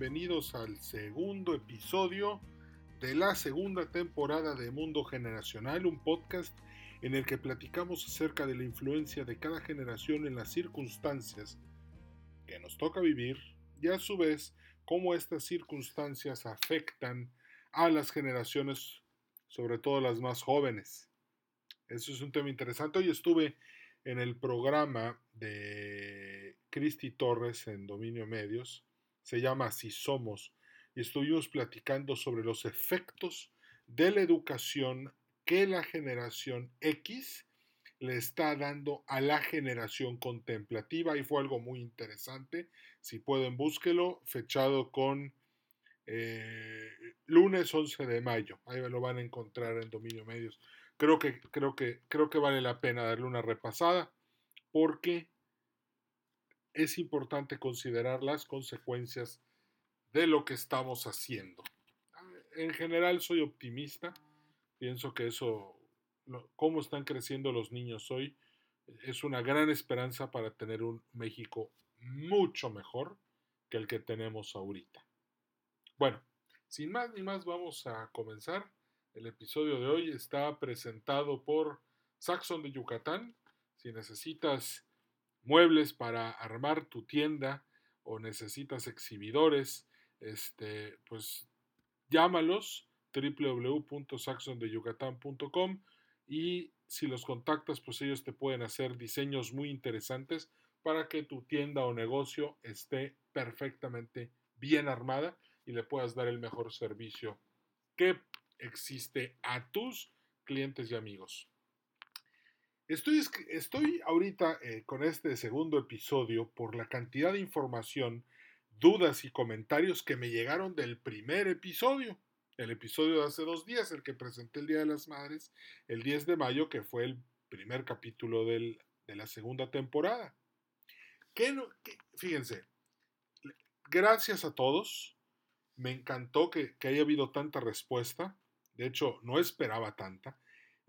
Bienvenidos al segundo episodio de la segunda temporada de Mundo Generacional, un podcast en el que platicamos acerca de la influencia de cada generación en las circunstancias que nos toca vivir y a su vez cómo estas circunstancias afectan a las generaciones, sobre todo las más jóvenes. Eso es un tema interesante. Hoy estuve en el programa de Cristi Torres en Dominio Medios, se llama Así Somos, y estuvimos platicando sobre los efectos de la educación que la generación X le está dando a la generación contemplativa y fue algo muy interesante. Si pueden, búsquelo, fechado con eh, lunes 11 de mayo. Ahí lo van a encontrar en Dominio Medios. Creo que, creo que, creo que vale la pena darle una repasada porque es importante considerar las consecuencias de lo que estamos haciendo. En general soy optimista, pienso que eso, cómo están creciendo los niños hoy, es una gran esperanza para tener un México mucho mejor que el que tenemos ahorita. Bueno, sin más ni más vamos a comenzar. El episodio de hoy está presentado por Saxon de Yucatán. Si necesitas muebles para armar tu tienda o necesitas exhibidores, este, pues llámalos www.saxondeyucatán.com y si los contactas, pues ellos te pueden hacer diseños muy interesantes para que tu tienda o negocio esté perfectamente bien armada y le puedas dar el mejor servicio que existe a tus clientes y amigos. Estoy, estoy ahorita eh, con este segundo episodio por la cantidad de información, dudas y comentarios que me llegaron del primer episodio, el episodio de hace dos días, el que presenté el Día de las Madres, el 10 de mayo, que fue el primer capítulo de la segunda temporada. fíjense, gracias a todos, me encantó que, que haya habido tanta respuesta, de hecho no esperaba tanta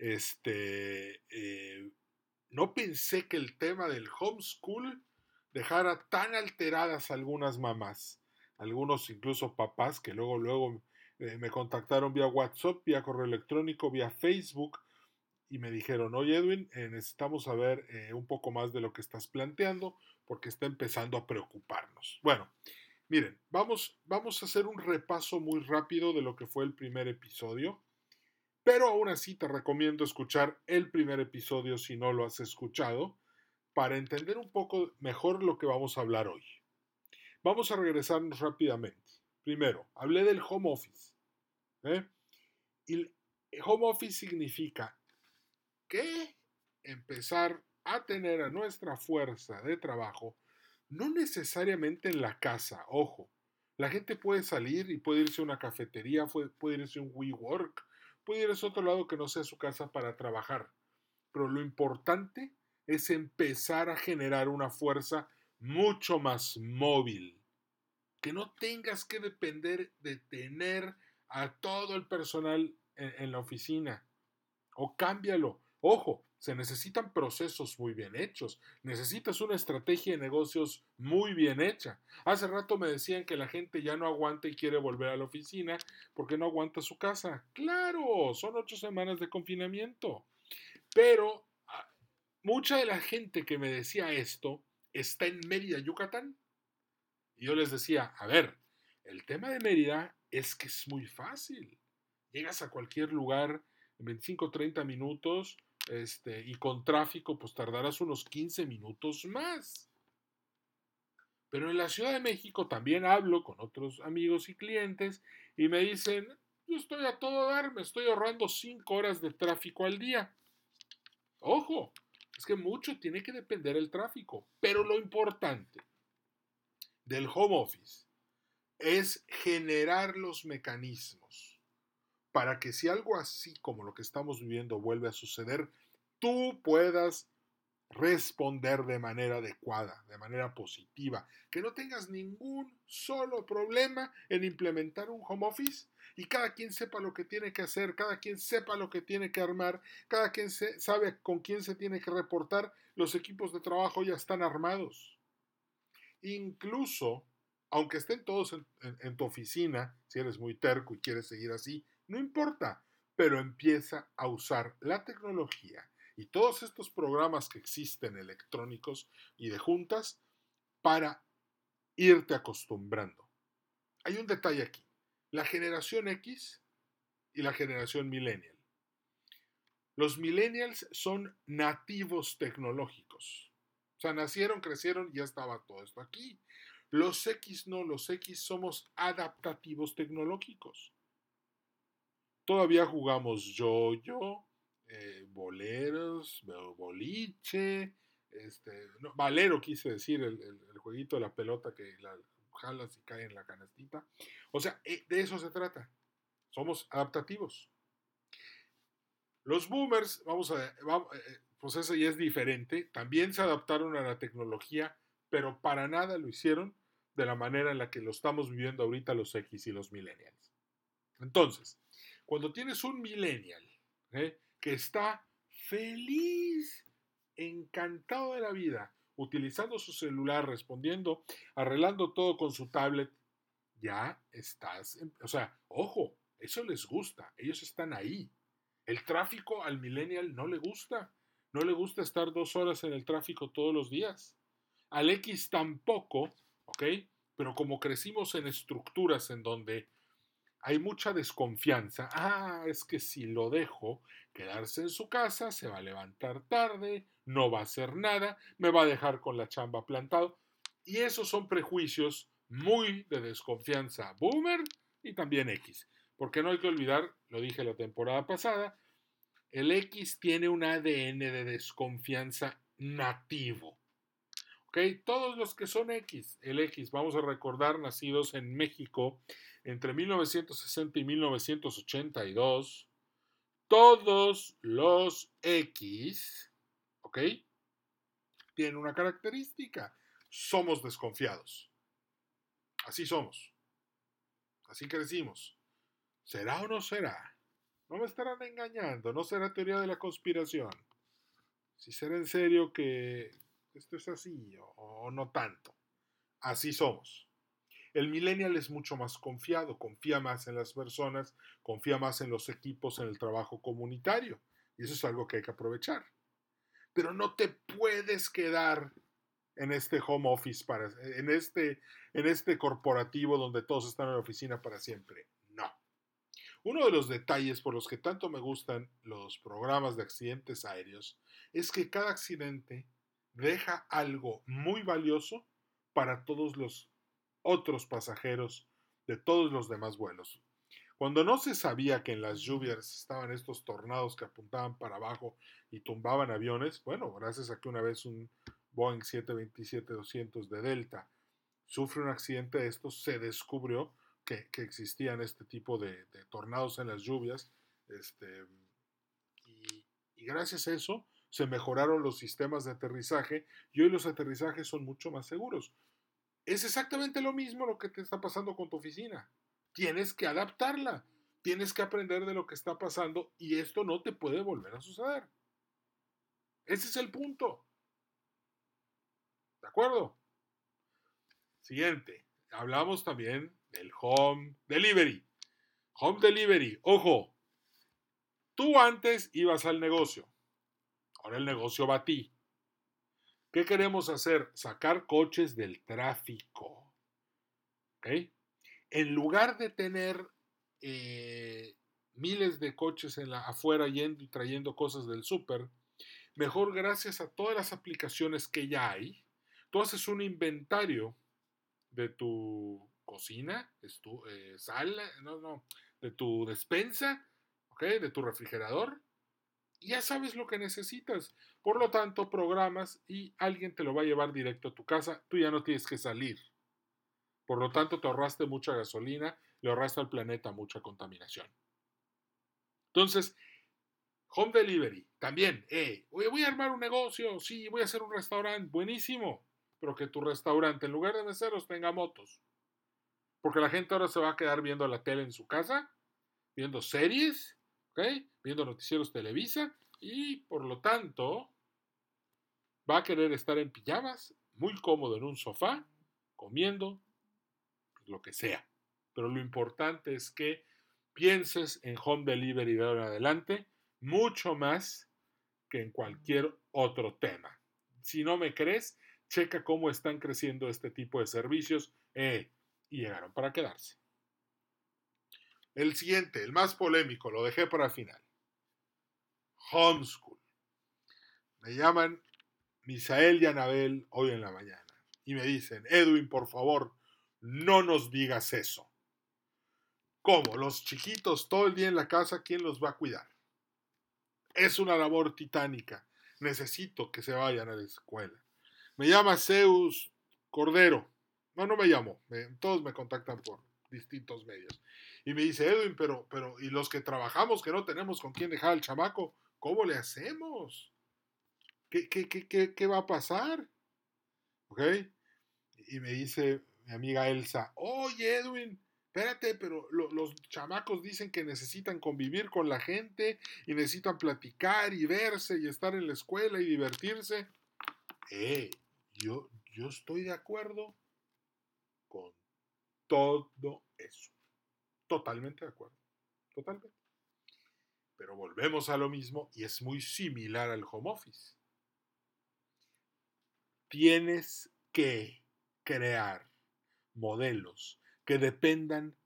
este, eh, no pensé que el tema del homeschool dejara tan alteradas algunas mamás, algunos incluso papás que luego, luego eh, me contactaron vía WhatsApp, vía correo electrónico, vía Facebook y me dijeron, oye Edwin, eh, necesitamos saber un poco más de lo que estás planteando porque está empezando a preocuparnos. Bueno, miren, vamos, vamos a hacer un repaso muy rápido de lo que fue el primer episodio. Pero aún así te recomiendo escuchar el primer episodio si no lo has escuchado para entender un poco mejor lo que vamos a hablar hoy. Vamos a regresarnos rápidamente. Primero, hablé del home office. ¿eh? Home office significa que empezar a tener a nuestra fuerza de trabajo, no necesariamente en la casa, ojo. La gente puede salir y puede irse a una cafetería, puede irse a un WeWork, puede a otro lado que no sea su casa para trabajar. Pero lo importante es empezar a generar una fuerza mucho más móvil. Que no tengas que depender de tener a todo el personal en, en la oficina. O cámbialo. Ojo, se necesitan procesos muy bien hechos, necesitas una estrategia de negocios muy bien hecha. Hace rato me decían que la gente ya no aguanta y quiere volver a la oficina porque no aguanta su casa. Claro, son ocho semanas de confinamiento. Pero ah, mucha de la gente que me decía esto está en Mérida, Yucatán. Y yo les decía, a ver, el tema de Mérida es que es muy fácil. Llegas a cualquier lugar en 25 o 30 minutos, este, y con tráfico, pues tardarás unos 15 minutos más. Pero en la Ciudad de México también hablo con otros amigos y clientes y me dicen, yo estoy a todo dar, me estoy ahorrando 5 horas de tráfico al día. Ojo, es que mucho tiene que depender el tráfico, pero lo importante del home office es generar los mecanismos para que si algo así como lo que estamos viviendo vuelve a suceder, tú puedas responder de manera adecuada, de manera positiva, que no tengas ningún solo problema en implementar un home office y cada quien sepa lo que tiene que hacer, cada quien sepa lo que tiene que armar, cada quien sabe con quién se tiene que reportar, los equipos de trabajo ya están armados. Incluso Aunque estén todos en, tu oficina, si eres muy terco y quieres seguir así, no importa, pero empieza a usar la tecnología y todos estos programas que existen electrónicos y de juntas para irte acostumbrando. Hay un detalle aquí. La generación X y la generación millennial. Los millennials son nativos tecnológicos. O sea, nacieron, crecieron y ya estaba todo esto aquí. Los X no, los X somos adaptativos tecnológicos. Todavía jugamos yo-yo, eh, boleros, boliche, este, valero quise decir, el, jueguito de la pelota que la jalas y cae en la canastita. O sea, eh, de eso se trata. Somos adaptativos. Los boomers, vamos a, eh, pues eso ya es diferente, también se adaptaron a la tecnología, pero para nada lo hicieron de la manera en la que lo estamos viviendo ahorita los X y los millennials. Entonces, cuando tienes un millennial ¿eh? Que está feliz, encantado de la vida, utilizando su celular, respondiendo, arreglando todo con su tablet, ya estás, o sea, ojo, eso les gusta, ellos están ahí. El tráfico al millennial no le gusta, no le gusta estar dos horas en el tráfico todos los días. Al X tampoco, ¿ok? Pero como crecimos en estructuras en donde hay mucha desconfianza. Ah, es que si lo dejo quedarse en su casa, se va a levantar tarde, no va a hacer nada, me va a dejar con la chamba plantado. Y esos son prejuicios muy de desconfianza boomer y también X. Porque no hay que olvidar, lo dije la temporada pasada, el X tiene un ADN de desconfianza nativo. ¿Ok? Todos los que son X, el X, vamos a recordar, nacidos en México entre 1960 y 1982, todos los X, ¿ok? Tienen una característica. Somos desconfiados. Así somos. Así crecimos. ¿Será o no será? No me estarán engañando. No será teoría de la conspiración. Si será en serio que esto es así o no tanto. Así somos. El millennial es mucho más confiado, confía más en las personas, confía más en los equipos, en el trabajo comunitario. Y eso es algo que hay que aprovechar. Pero no te puedes quedar en este home office, para, en, este, en este corporativo donde todos están en la oficina para siempre. No. Uno de los detalles por los que tanto me gustan los programas de accidentes aéreos es que cada accidente deja algo muy valioso para todos los otros pasajeros de todos los demás vuelos. Cuando no se sabía que en las lluvias estaban estos tornados que apuntaban para abajo y tumbaban aviones, bueno, gracias a que una vez un Boeing 727-200 de Delta sufre un accidente de estos, se descubrió que, existían este tipo de, tornados en las lluvias. Este, y, y gracias a eso se mejoraron los sistemas de aterrizaje y hoy los aterrizajes son mucho más seguros. Es exactamente lo mismo lo que te está pasando con tu oficina. Tienes que adaptarla, tienes que aprender de lo que está pasando y esto no te puede volver a suceder. Ese es el punto. ¿De acuerdo? Siguiente. Hablamos también del home delivery. Home delivery. Ojo. Tú antes ibas al negocio. Ahora el negocio va a ti. ¿Qué queremos hacer? Sacar coches del tráfico. En lugar de tener eh, miles de coches en la, afuera yendo y trayendo cosas del súper, mejor gracias a todas las aplicaciones que ya hay, tú haces un inventario de tu cocina, tu, eh, sala, no, no, de tu despensa, de tu refrigerador, ya sabes lo que necesitas. Por lo tanto, programas y alguien te lo va a llevar directo a tu casa. Tú ya no tienes que salir. Por lo tanto, te ahorraste mucha gasolina, le ahorraste al planeta mucha contaminación. Entonces, home delivery, también, eh, voy a armar un negocio, sí, voy a hacer un restaurante, buenísimo, pero que tu restaurante, en lugar de meseros, tenga motos. Porque la gente ahora se va a quedar viendo la tele en su casa, viendo series, Viendo noticieros Televisa y por lo tanto va a querer estar en pijamas, muy cómodo en un sofá, comiendo lo que sea. Pero lo importante es que pienses en home delivery de ahora en adelante mucho más que en cualquier otro tema. Si no me crees, checa cómo están creciendo este tipo de servicios eh, y llegaron para quedarse. El siguiente, el más polémico, lo dejé para final. Homeschool. Me llaman Misael y Anabel hoy en la mañana y me dicen, Edwin, por favor, no nos digas eso. ¿Cómo? Los chiquitos todo el día en la casa, ¿quién los va a cuidar? Es una labor titánica. Necesito que se vayan a la escuela. Me llama Zeus Cordero. No, no me llamo. todos me contactan por distintos medios. Y me dice, Edwin, pero, pero, ¿y los que trabajamos que no tenemos con quién dejar al chamaco? ¿Cómo le hacemos? ¿Qué, qué, qué, qué va a pasar? ¿Ok? Y me dice mi amiga Elsa, oye Edwin, espérate, pero los chamacos dicen que necesitan convivir con la gente y necesitan platicar y verse y estar en la escuela y divertirse. Eh, yo, yo estoy de acuerdo con todo eso. Totalmente de acuerdo. Totalmente. Pero volvemos a lo mismo y es muy similar al home office. Tienes que crear modelos que dependan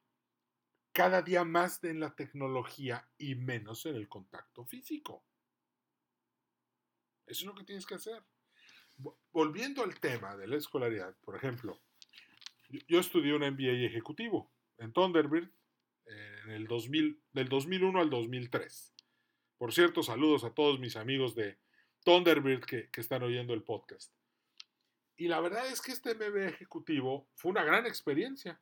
cada día más de la tecnología y menos en el contacto físico. Eso es lo que tienes que hacer. Volviendo al tema de la escolaridad, por ejemplo, yo estudié un MBA ejecutivo en Thunderbird en el 2000, del 2001 al 2003. Por cierto, saludos a todos mis amigos de Thunderbird que, que están oyendo el podcast. Y la verdad es que este MBA ejecutivo fue una gran experiencia.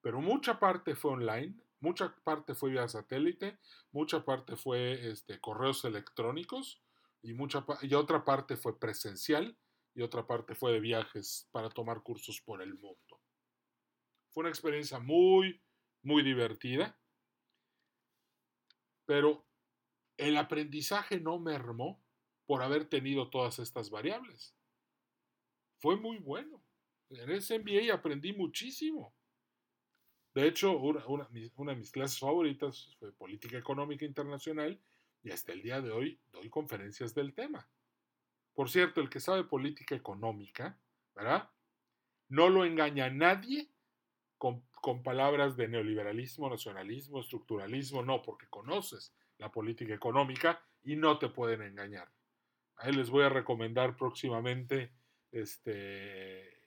Pero mucha parte fue online, mucha parte fue vía satélite, mucha parte fue este, correos electrónicos y, mucha, y otra parte fue presencial y otra parte fue de viajes para tomar cursos por el mundo. Fue una experiencia muy, muy divertida, pero el aprendizaje no mermó por haber tenido todas estas variables. Fue muy bueno. En ese MBA aprendí muchísimo. De hecho, una, de mis clases favoritas fue Política Económica Internacional y hasta el día de hoy doy conferencias del tema. Por cierto, el que sabe política económica, ¿verdad? No lo engaña nadie con, palabras de neoliberalismo, nacionalismo, estructuralismo, no, porque conoces la política económica y no te pueden engañar. Ahí les voy a recomendar próximamente este,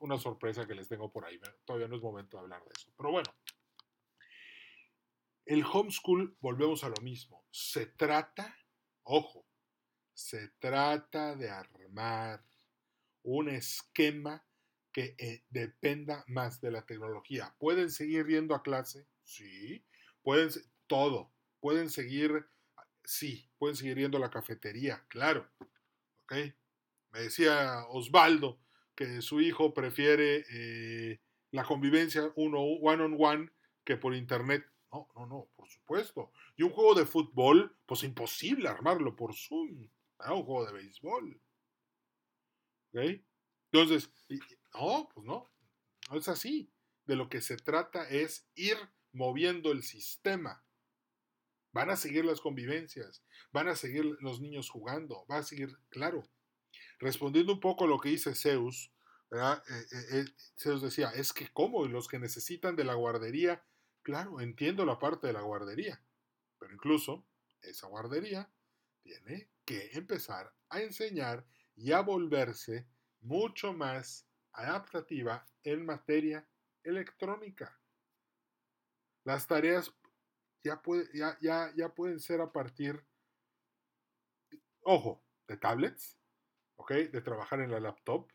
una sorpresa que les tengo por ahí. Todavía no es momento de hablar de eso. Pero bueno, el homeschool, volvemos a lo mismo. Se trata, ojo, se trata de armar un esquema que eh, dependa más de la tecnología. ¿Pueden seguir yendo a clase? Sí. ¿Pueden todo? ¿Pueden seguir? Sí. ¿Pueden seguir yendo a la cafetería? Claro. ¿Ok? Me decía Osvaldo, que su hijo prefiere eh, la convivencia uno one on one que por internet. No, no, no, por supuesto. Y un juego de fútbol, pues imposible armarlo por Zoom. Ah, un juego de béisbol. ¿Ok? Entonces, no, pues no, no es así. De lo que se trata es ir moviendo el sistema. Van a seguir las convivencias, van a seguir los niños jugando, va a seguir, claro, Respondiendo un poco a lo que dice Zeus, eh, eh, eh, Zeus decía, es que ¿cómo? Y los que necesitan de la guardería, claro, entiendo la parte de la guardería, pero incluso esa guardería tiene que empezar a enseñar y a volverse mucho más adaptativa en materia electrónica. Las tareas ya, ya, ya, pueden ser a partir, ojo, de tablets, de trabajar en la laptop,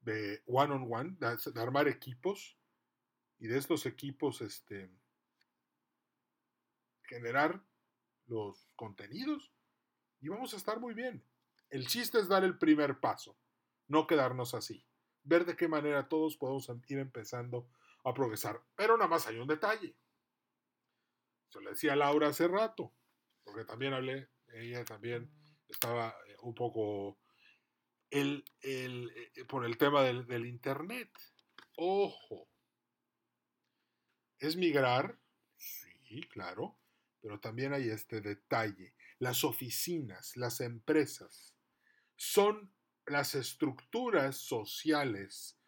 de one on one, de, armar equipos y de estos equipos este, generar los contenidos y vamos a estar muy bien. El chiste es dar el primer paso, no quedarnos así. Ver de qué manera todos podemos ir empezando a progresar. Pero nada más hay un detalle. Se le decía a Laura hace rato, porque también hablé, ella también estaba eh, un poco el, el, eh, por el tema del, Internet. ojo, ¿es migrar? Sí, claro, pero también hay este detalle. Las oficinas, las empresas, son las estructuras sociales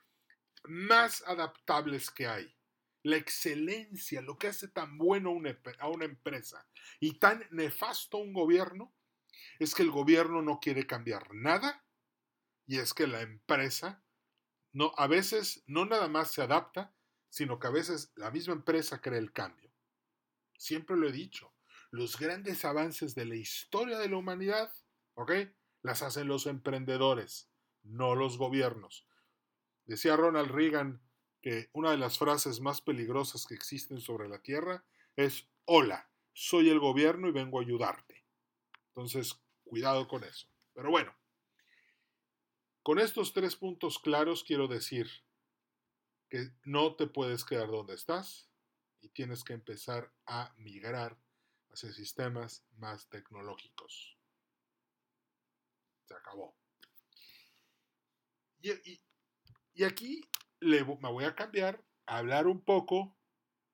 más adaptables que hay. La excelencia, lo que hace tan bueno a una empresa y tan nefasto un gobierno, es que el gobierno no quiere cambiar nada y es que la empresa no, a veces no nada más se adapta, sino que a veces la misma empresa crea el cambio. Siempre lo he dicho, los grandes avances de la historia de la humanidad, ¿ok? Las hacen los emprendedores, no los gobiernos. Decía Ronald Reagan que una de las frases más peligrosas que existen sobre la Tierra es, hola, soy el gobierno y vengo a ayudarte. Entonces, cuidado con eso. Pero bueno, con estos tres puntos claros quiero decir que no te puedes quedar donde estás y tienes que empezar a migrar hacia sistemas más tecnológicos. Se acabó. Y, aquí me voy a cambiar a hablar un poco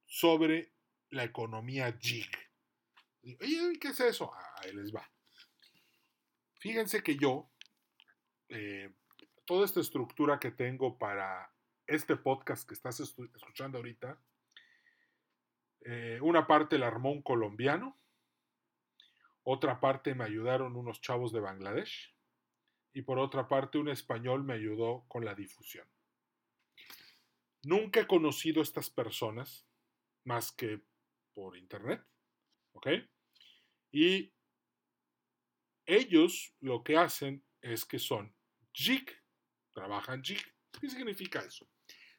sobre la economía jig. ¿Y qué es eso? Ahí les va. Fíjense que yo, eh, toda esta estructura que tengo para este podcast que estás escuchando ahorita, eh, una parte la armó un colombiano, otra parte me ayudaron unos chavos de Bangladesh y por otra parte un español me ayudó con la difusión. Nunca he conocido a estas personas más que por internet, ¿ok? Y ellos lo que hacen es que son jig, trabajan jig. ¿Qué significa eso?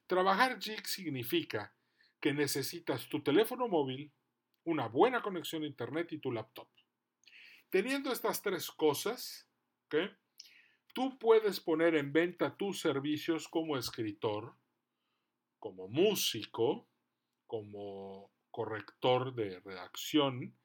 Trabajar jig significa que necesitas tu teléfono móvil, una buena conexión a internet y tu laptop. Teniendo estas tres cosas, tú puedes poner en venta tus servicios como escritor, como músico, como corrector de redacción,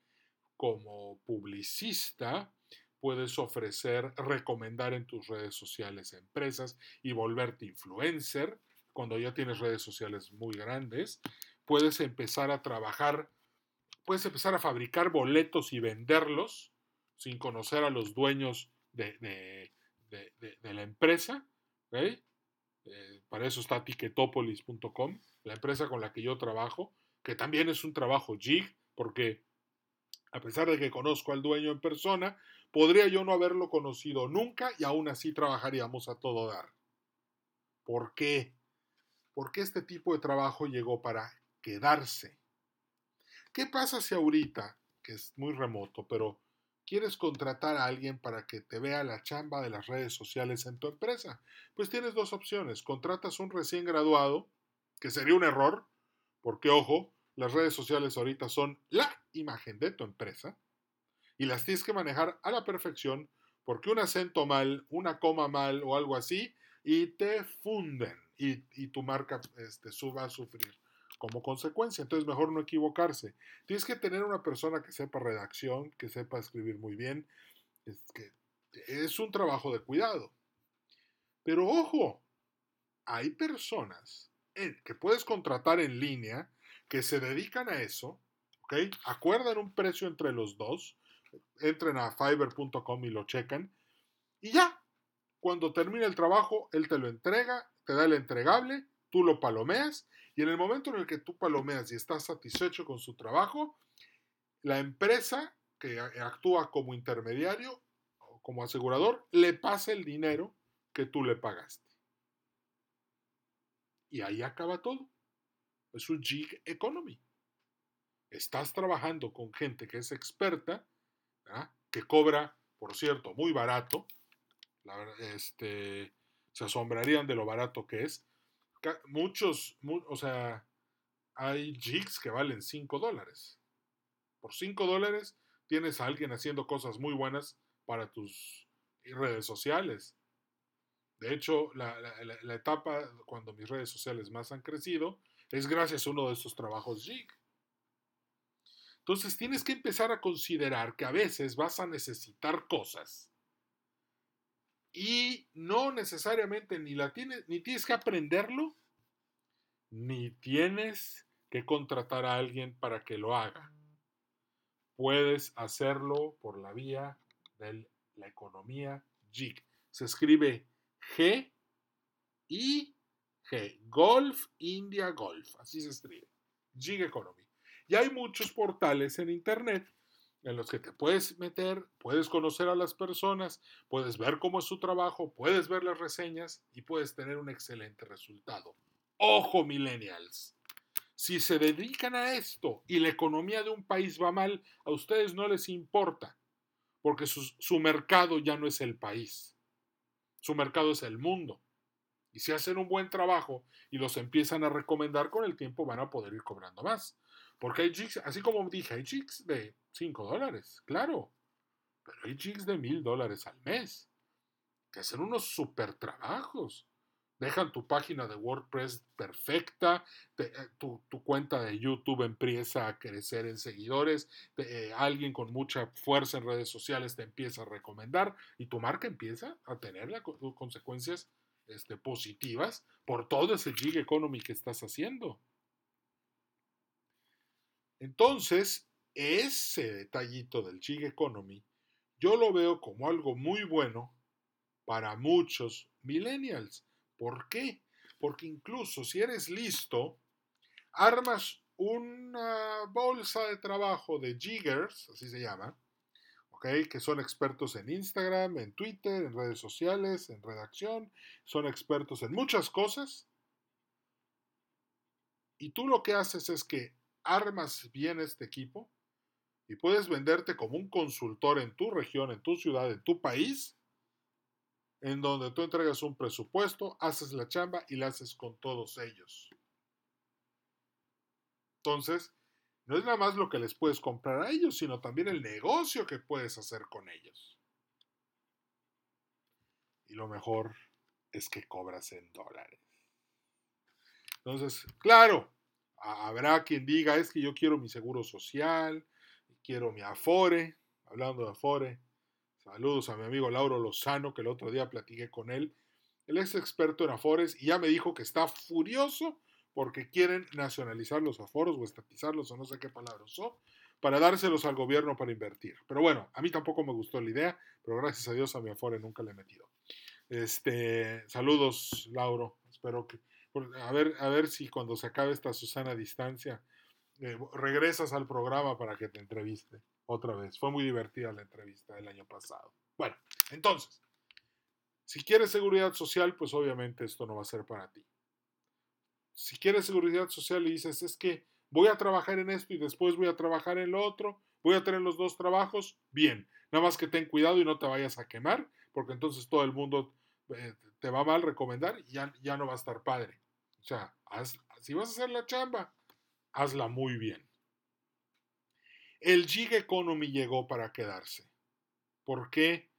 como publicista, puedes ofrecer, recomendar en tus redes sociales empresas y volverte influencer cuando ya tienes redes sociales muy grandes. Puedes empezar a trabajar, puedes empezar a fabricar boletos y venderlos sin conocer a los dueños de, la empresa. Eh, para eso está ticketopolis.com, la empresa con la que yo trabajo, que también es un trabajo jig, porque a pesar de que conozco al dueño en persona, podría yo no haberlo conocido nunca y aún así trabajaríamos a todo dar. ¿Por qué? Porque este tipo de trabajo llegó para quedarse. ¿Qué pasa si ahorita, que es muy remoto, pero quieres contratar a alguien para que te vea la chamba de las redes sociales en tu empresa? Pues tienes dos opciones. Contratas un recién graduado, que sería un error, porque ojo, las redes sociales ahorita son la imagen de tu empresa y las tienes que manejar a la perfección porque un acento mal, una coma mal o algo así y te funden y, tu marca este, suba a sufrir como consecuencia. Entonces mejor no equivocarse. Tienes que tener una persona que sepa redacción, que sepa escribir muy bien. Es, que es un trabajo de cuidado. Pero ojo, hay personas que puedes contratar en línea que se dedican a eso, ¿ok? Acuerdan un precio entre los dos, entren a fiverr.com y lo checan, y ya, cuando termina el trabajo, él te lo entrega, te da el entregable, tú lo palomeas, y en el momento en el que tú palomeas y estás satisfecho con su trabajo, la empresa que actúa como intermediario o como asegurador le pasa el dinero que tú le pagaste. Y ahí acaba todo. Es un gig economy. Estás trabajando con gente que es experta, que cobra, por cierto, muy barato. este, se asombrarían de lo barato que es. Muchos, o sea, hay jigs que valen 5 dólares. Por 5 dólares tienes a alguien haciendo cosas muy buenas para tus redes sociales. De hecho, la, la, etapa cuando mis redes sociales más han crecido es gracias a uno de estos trabajos JIG. Entonces tienes que empezar a considerar que a veces vas a necesitar cosas y no necesariamente ni, la tienes, ni tienes que aprenderlo, ni tienes que contratar a alguien para que lo haga. Puedes hacerlo por la vía de la economía GIG. Se escribe G I G. Golf India Golf. Así se escribe. GIG Economy. Y hay muchos portales en Internet en los que te puedes meter, puedes conocer a las personas, puedes ver cómo es su trabajo, puedes ver las reseñas y puedes tener un excelente resultado. Ojo, millennials. Si se dedican a esto y la economía de un país va mal, a ustedes no les importa, porque su, su mercado ya no es el país, su mercado es el mundo. Y si hacen un buen trabajo y los empiezan a recomendar con el tiempo, van a poder ir cobrando más. Porque hay jigs, así como dije, hay jigs de 5 dólares, claro. Pero hay jigs de 1000 dólares al mes. Que hacen unos super trabajos. Dejan tu página de WordPress perfecta, eh, tu, cuenta de YouTube empieza a crecer en seguidores, eh, alguien con mucha fuerza en redes sociales te empieza a recomendar y tu marca empieza a tener las consecuencias este, positivas por todo ese gig economy que estás haciendo. Entonces, ese detallito del gig economy, yo lo veo como algo muy bueno para muchos millennials. ¿Por qué? Porque incluso si eres listo, armas una bolsa de trabajo de jiggers, así se llama, ¿ok? que son expertos en Instagram, en Twitter, en redes sociales, en redacción, son expertos en muchas cosas. Y tú lo que haces es que armas bien este equipo y puedes venderte como un consultor en tu región, en tu ciudad, en tu país, en donde tú entregas un presupuesto, haces la chamba y la haces con todos ellos. Entonces, no es nada más lo que les puedes comprar a ellos, sino también el negocio que puedes hacer con ellos. Y lo mejor es que cobras en dólares. Entonces, claro, Habrá quien diga, es que yo quiero mi seguro social, quiero mi Afore, hablando de Afore. Saludos a mi amigo Lauro Lozano, que el otro día platiqué con él. Él es experto en Afores y ya me dijo que está furioso porque quieren nacionalizar los Aforos o estatizarlos o no sé qué palabras son para dárselos al gobierno para invertir. Pero bueno, a mí tampoco me gustó la idea, pero gracias a Dios a mi Afore nunca le he metido. Este, saludos, Lauro. Espero que, a ver, a ver si cuando se acabe esta Susana distancia, eh, regresas al programa para que te entreviste otra vez. Fue muy divertida la entrevista del año pasado. Bueno, entonces, si quieres seguridad social, pues obviamente esto no va a ser para ti. Si quieres seguridad social y dices, es que voy a trabajar en esto y después voy a trabajar en lo otro, voy a tener los dos trabajos, bien. Nada más que ten cuidado y no te vayas a quemar, porque entonces todo el mundo eh, te va mal recomendar y ya, ya no va a estar padre. O sea, si vas a hacer la chamba, hazla muy bien. El gig economy llegó para quedarse. ¿Por qué?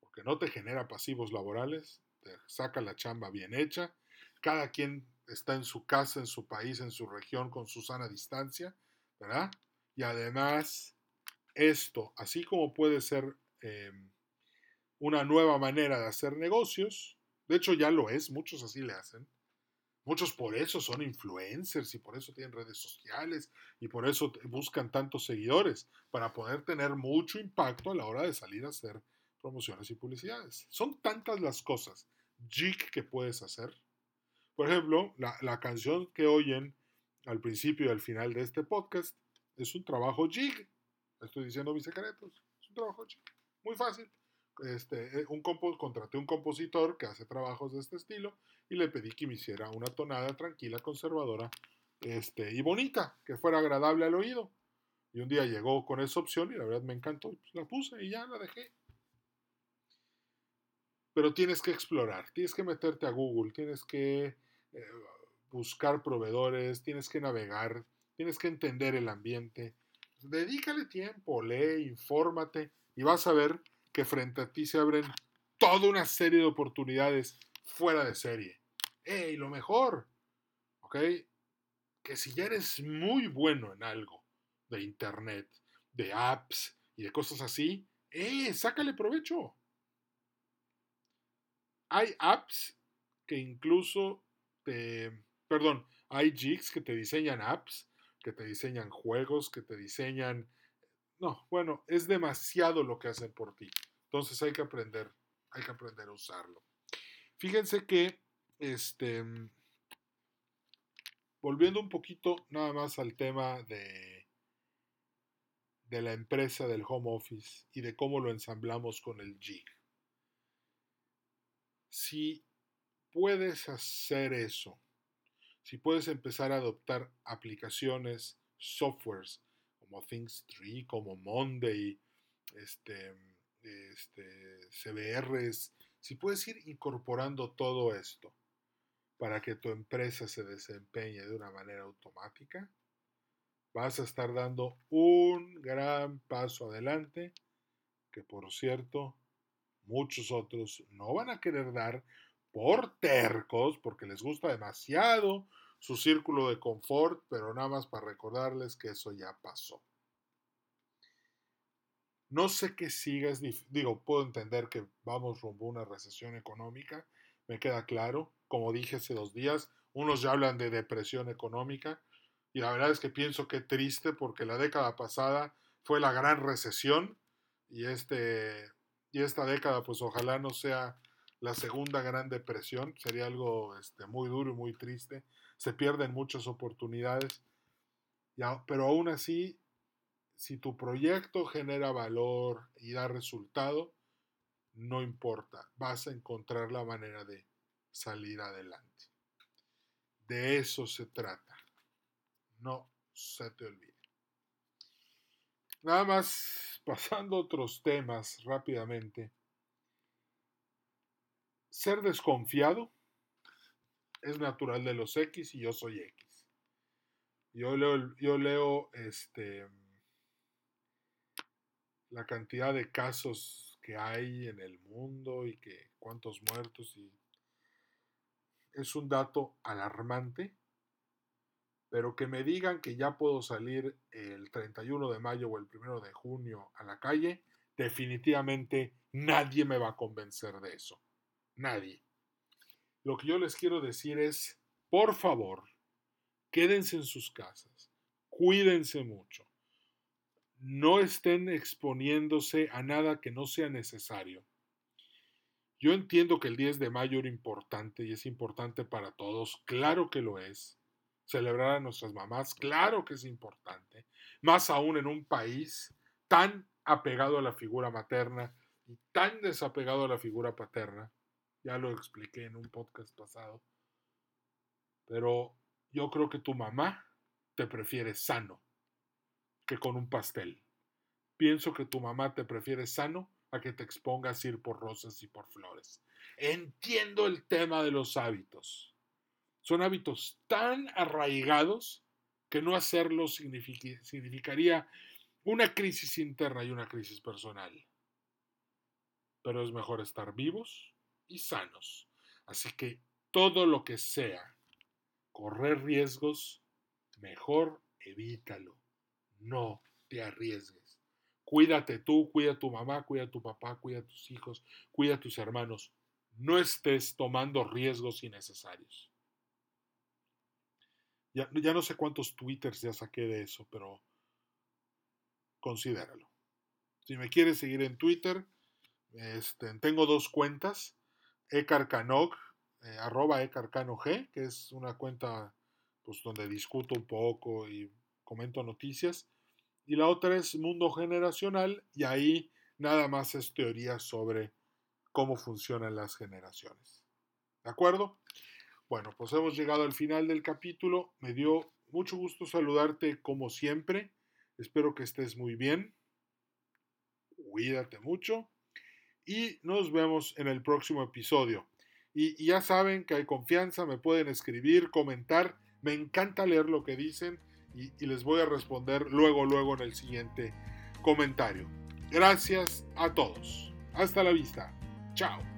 Porque no te genera pasivos laborales, te saca la chamba bien hecha, cada quien está en su casa, en su país, en su región, con su sana distancia, ¿verdad? Y además, esto, así como puede ser em, una nueva manera de hacer negocios, de hecho ya lo es, muchos así le hacen, Muchos por eso son influencers y por eso tienen redes sociales y por eso buscan tantos seguidores, para poder tener mucho impacto a la hora de salir a hacer promociones y publicidades. Son tantas las cosas jig que puedes hacer. Por ejemplo, la, canción que oyen al principio y al final de este podcast es un trabajo jig. Estoy diciendo mis secretos. Es un trabajo jig. Muy fácil. Este, eh, un contraté un compositor que hace trabajos de este estilo y le pedí que me hiciera una tonada tranquila, conservadora este, y bonita, que fuera agradable al oído. Y un día llegó con esa opción y la verdad me encantó, pues la puse y ya la dejé. Pero tienes que explorar, tienes que meterte a Google, tienes que eh, buscar proveedores, tienes que navegar, tienes que entender el ambiente. Dedícale tiempo, lee, infórmate y vas a ver que frente a ti se abren toda una serie de oportunidades fuera de serie. ¡Ey, lo mejor! ¿Ok? Que si ya eres muy bueno en algo de internet, de apps y de cosas así, ¡eh! Sácale provecho. Hay apps que incluso te perdón, hay jigs que te diseñan apps, que te diseñan juegos, que te diseñan... No, bueno, es demasiado lo que hacen por ti. Entonces hay que aprender, hay que aprender a usarlo. Fíjense que, este, volviendo un poquito nada más al tema de, de la empresa del home office y de cómo lo ensamblamos con el jig. Si puedes hacer eso, si puedes empezar a adoptar aplicaciones, softwares como Things3, como Monday, este, este, CBRs, si puedes ir incorporando todo esto para que tu empresa se desempeñe de una manera automática, vas a estar dando un gran paso adelante que por cierto muchos otros no van a querer dar por tercos porque les gusta demasiado su círculo de confort, pero nada más para recordarles que eso ya pasó. No sé qué sigas, digo, puedo entender que vamos rumbo a una recesión económica, me queda claro, como dije hace dos días, unos ya hablan de depresión económica y la verdad es que pienso que triste porque la década pasada fue la gran recesión y, este, y esta década pues ojalá no sea la segunda gran depresión, sería algo este, muy duro y muy triste, se pierden muchas oportunidades, ya, pero aún así si tu proyecto genera valor y da resultado, no importa, vas a encontrar la manera de salir adelante. De eso se trata. No se te olvide. Nada más pasando a otros temas rápidamente. Ser desconfiado es natural de los X y yo soy X. Yo leo, yo leo este, la cantidad de casos que hay en el mundo y que cuántos muertos es un dato alarmante, pero que me digan que ya puedo salir el 31 de mayo o el 1 de junio a la calle, definitivamente nadie me va a convencer de eso. Nadie. Lo que yo les quiero decir es, por favor, quédense en sus casas, cuídense mucho no estén exponiéndose a nada que no sea necesario. Yo entiendo que el 10 de mayo era importante y es importante para todos, claro que lo es. Celebrar a nuestras mamás, claro que es importante, más aún en un país tan apegado a la figura materna y tan desapegado a la figura paterna. Ya lo expliqué en un podcast pasado. Pero yo creo que tu mamá te prefiere sano que con un pastel. Pienso que tu mamá te prefiere sano a que te expongas a ir por rosas y por flores. Entiendo el tema de los hábitos. Son hábitos tan arraigados que no hacerlos significaría una crisis interna y una crisis personal. Pero es mejor estar vivos y sanos. Así que todo lo que sea correr riesgos, mejor evítalo no te arriesgues. Cuídate tú, cuida a tu mamá, cuida a tu papá, cuida a tus hijos, cuida a tus hermanos. No estés tomando riesgos innecesarios. Ya, ya no sé cuántos twitters ya saqué de eso, pero considéralo. Si me quieres seguir en Twitter, este, tengo dos cuentas. Ecarcanog, eh, arroba ecarcanog, que es una cuenta pues, donde discuto un poco y comento noticias. Y la otra es Mundo Generacional y ahí nada más es teoría sobre cómo funcionan las generaciones. ¿De acuerdo? Bueno, pues hemos llegado al final del capítulo. Me dio mucho gusto saludarte como siempre. Espero que estés muy bien. Cuídate mucho. Y nos vemos en el próximo episodio. Y, y ya saben que hay confianza, me pueden escribir, comentar. Me encanta leer lo que dicen y, les voy a responder luego, luego en el siguiente comentario. Gracias a todos. Hasta la vista. Chao.